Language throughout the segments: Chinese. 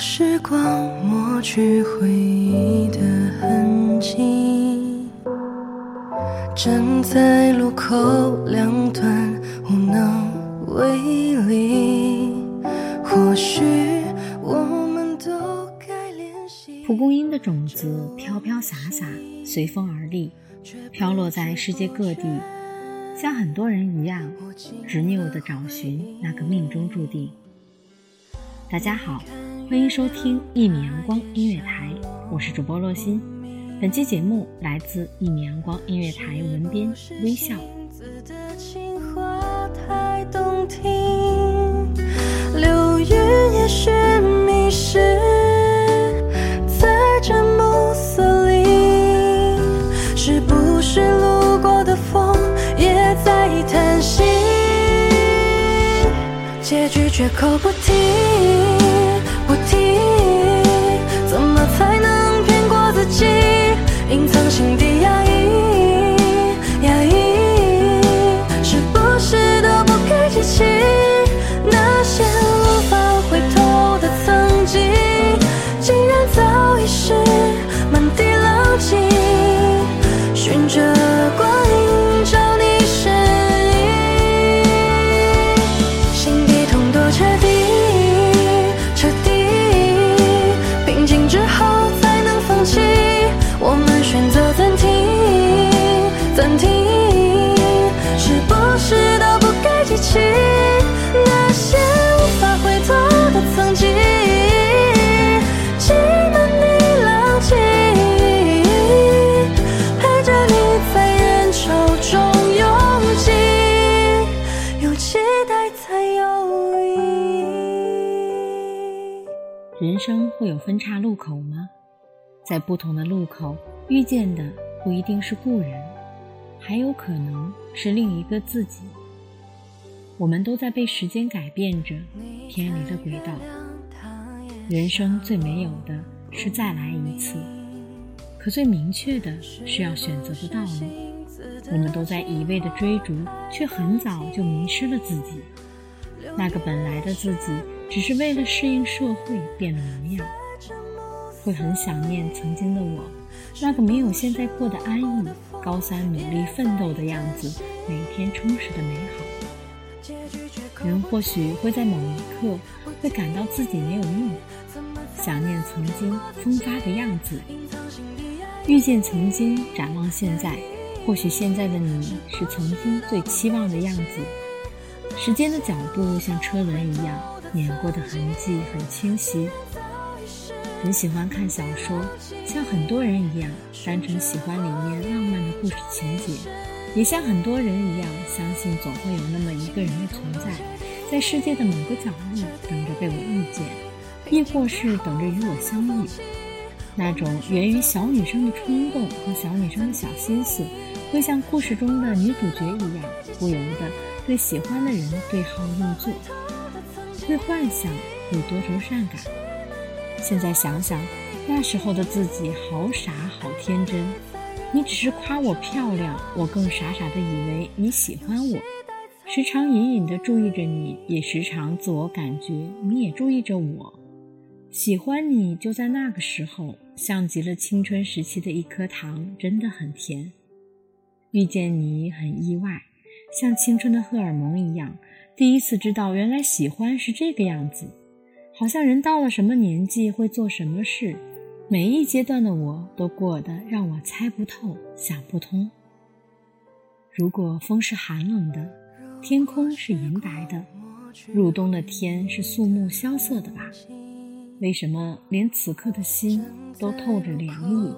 时光抹去回忆的痕迹，站在路口两端无能为力。或许我们都该练习。蒲公英的种子飘飘洒洒，随风而立，飘落在世界各地，像很多人一样，执拗地找寻那个命中注定。大家好。欢迎收听一米阳光音乐台，我是主播洛心。本期节目来自一米阳光音乐台文编微笑的青花太动听。流云也许迷失在这暮色里，是不是路过的风也在叹息？结局绝口不提。人生会有分岔路口吗？在不同的路口遇见的不一定是故人，还有可能是另一个自己。我们都在被时间改变着，偏离了轨道。人生最没有的是再来一次，可最明确的是要选择的道路。我们都在一味的追逐，却很早就迷失了自己。那个本来的自己，只是为了适应社会变了模样。会很想念曾经的我，那个没有现在过得安逸，高三努力奋斗的样子，每天充实的美好。人或许会在某一刻会感到自己没有用，想念曾经风发的样子，遇见曾经，展望现在，或许现在的你是曾经最期望的样子。时间的脚步像车轮一样，碾过的痕迹很清晰。很喜欢看小说，像很多人一样，单纯喜欢里面浪漫的故事情节，也像很多人一样，相信总会有那么一个人的存在，在世界的某个角落等着被我遇见，亦或是等着与我相遇。那种源于小女生的冲动和小女生的小心思，会像故事中的女主角一样，不由得对喜欢的人对号入座，会幻想，会多愁善感。现在想想，那时候的自己好傻好天真。你只是夸我漂亮，我更傻傻的以为你喜欢我，时常隐隐的注意着你，也时常自我感觉你也注意着我。喜欢你就在那个时候，像极了青春时期的一颗糖，真的很甜。遇见你很意外，像青春的荷尔蒙一样，第一次知道原来喜欢是这个样子。好像人到了什么年纪会做什么事，每一阶段的我都过得让我猜不透、想不通。如果风是寒冷的，天空是银白的，入冬的天是肃穆萧瑟的吧？为什么连此刻的心都透着凉意？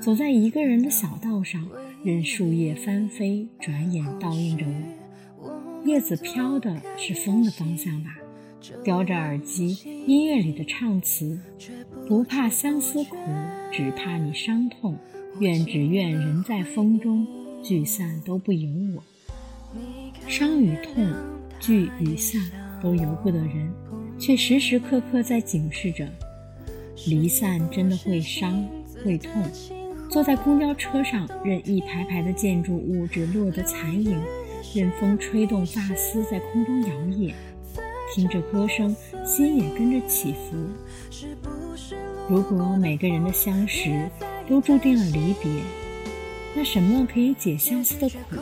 走在一个人的小道上，任树叶翻飞，转眼倒映着我。叶子飘的是风的方向吧？叼着耳机，音乐里的唱词，不怕相思苦，只怕你伤痛。愿只愿人在风中，聚散都不由我。伤与痛，聚与散，都由不得人，却时时刻刻在警示着：离散真的会伤会痛。坐在公交车上，任一排排的建筑物只落得残影，任风吹动发丝在空中摇曳。听着歌声，心也跟着起伏。如果每个人的相识都注定了离别，那什么可以解相思的苦？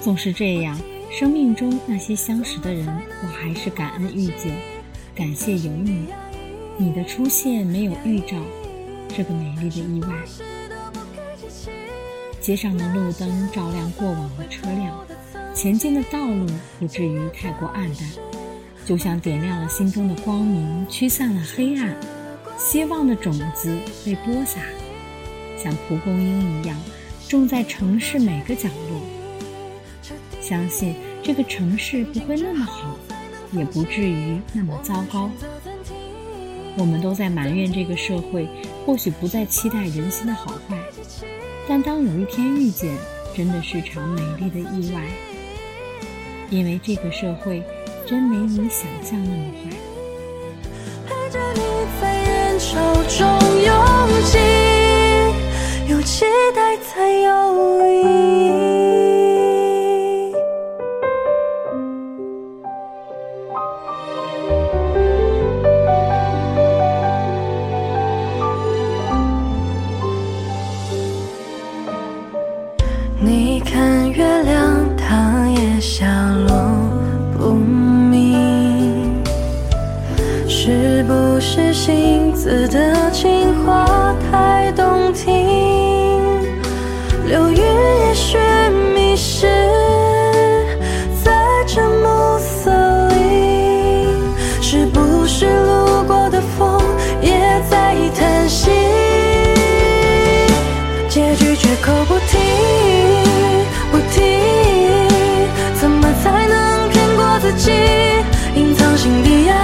总是这样，生命中那些相识的人，我还是感恩遇见，感谢有你。你的出现没有预兆，这个美丽的意外。街上的路灯照亮过往的车辆。前进的道路不至于太过暗淡，就像点亮了心中的光明，驱散了黑暗。希望的种子被播撒，像蒲公英一样种在城市每个角落。相信这个城市不会那么好，也不至于那么糟糕。我们都在埋怨这个社会，或许不再期待人心的好坏，但当有一天遇见，真的是场美丽的意外。因为这个社会真没你想象那么坏。陪着你在人潮中拥挤，有期待才有字的情话太动听，流云也许迷失在这暮色里，是不是路过的风也在叹息？结局绝口不提，不提，怎么才能骗过自己，隐藏心底压